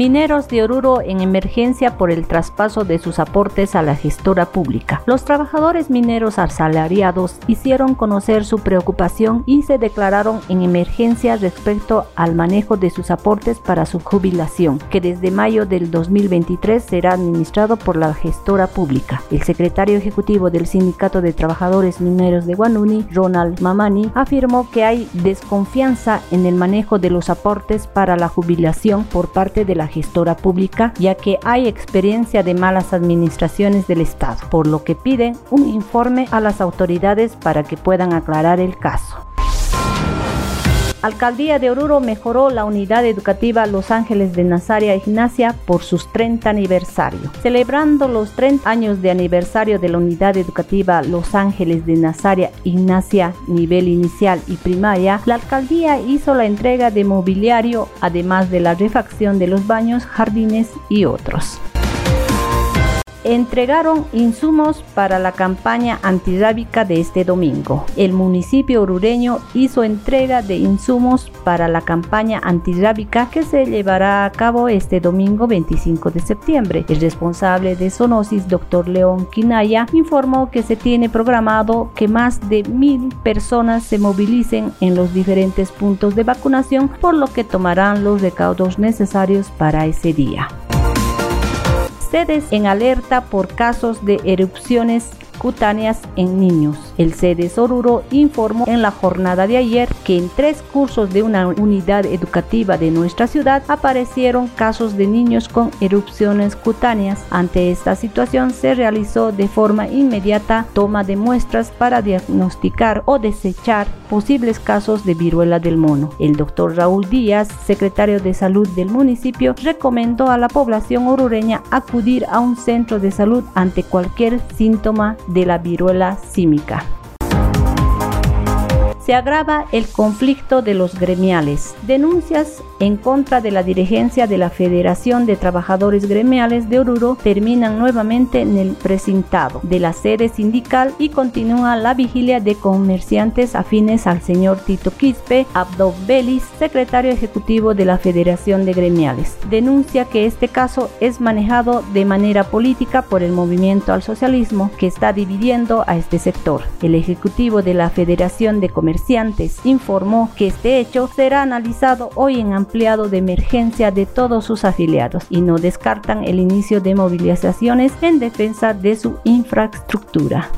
Mineros de Oruro en emergencia por el traspaso de sus aportes a la gestora pública. Los trabajadores mineros asalariados hicieron conocer su preocupación y se declararon en emergencia respecto al manejo de sus aportes para su jubilación, que desde mayo del 2023 será administrado por la gestora pública. El secretario ejecutivo del Sindicato de Trabajadores Mineros de Guanuni, Ronald Mamani, afirmó que hay desconfianza en el manejo de los aportes para la jubilación por parte de la gestora pública, ya que hay experiencia de malas administraciones del Estado, por lo que piden un informe a las autoridades para que puedan aclarar el caso. Alcaldía de Oruro mejoró la unidad educativa Los Ángeles de Nazaria Ignacia por sus 30 aniversario. Celebrando los 30 años de aniversario de la unidad educativa Los Ángeles de Nazaria Ignacia nivel inicial y primaria, la alcaldía hizo la entrega de mobiliario, además de la refacción de los baños, jardines y otros entregaron insumos para la campaña antirrábica de este domingo. El municipio orureño hizo entrega de insumos para la campaña antirrábica que se llevará a cabo este domingo 25 de septiembre. El responsable de Sonosis, doctor León Quinaya, informó que se tiene programado que más de mil personas se movilicen en los diferentes puntos de vacunación, por lo que tomarán los recaudos necesarios para ese día sedes en alerta por casos de erupciones cutáneas en niños. El CEDES Oruro informó en la jornada de ayer que en tres cursos de una unidad educativa de nuestra ciudad aparecieron casos de niños con erupciones cutáneas. Ante esta situación se realizó de forma inmediata toma de muestras para diagnosticar o desechar posibles casos de viruela del mono. El doctor Raúl Díaz, secretario de salud del municipio, recomendó a la población orureña acudir a un centro de salud ante cualquier síntoma de la viruela símica se agrava el conflicto de los gremiales. Denuncias en contra de la dirigencia de la Federación de Trabajadores Gremiales de Oruro terminan nuevamente en el precintado de la sede sindical y continúa la vigilia de comerciantes afines al señor Tito Quispe Abdo Belis, secretario ejecutivo de la Federación de Gremiales. Denuncia que este caso es manejado de manera política por el movimiento al socialismo que está dividiendo a este sector. El ejecutivo de la Federación de Comerciantes informó que este hecho será analizado hoy en empleado de emergencia de todos sus afiliados y no descartan el inicio de movilizaciones en defensa de su infraestructura.